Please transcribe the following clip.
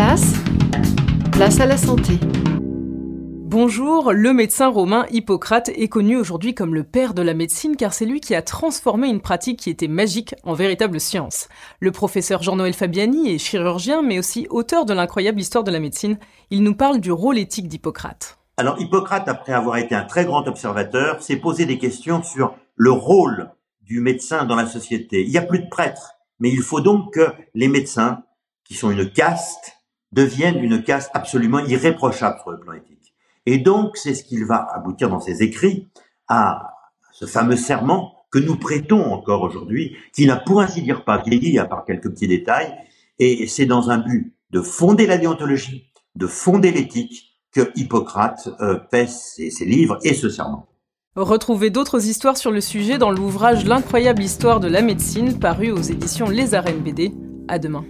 place, place à la santé. Bonjour, le médecin romain Hippocrate est connu aujourd'hui comme le père de la médecine car c'est lui qui a transformé une pratique qui était magique en véritable science. Le professeur Jean-Noël Fabiani est chirurgien mais aussi auteur de l'incroyable histoire de la médecine. Il nous parle du rôle éthique d'Hippocrate. Alors Hippocrate, après avoir été un très grand observateur, s'est posé des questions sur le rôle du médecin dans la société. Il n'y a plus de prêtres, mais il faut donc que les médecins qui sont une caste, deviennent une caste absolument irréprochable sur le plan éthique. Et donc, c'est ce qu'il va aboutir dans ses écrits à ce fameux serment que nous prêtons encore aujourd'hui, qui n'a pour ainsi dire pas vieilli, à part quelques petits détails, et c'est dans un but de fonder la déontologie, de fonder l'éthique, que Hippocrate euh, pèse ses, ses livres et ce serment. Retrouvez d'autres histoires sur le sujet dans l'ouvrage L'incroyable histoire de la médecine paru aux éditions Les Arènes BD. À demain.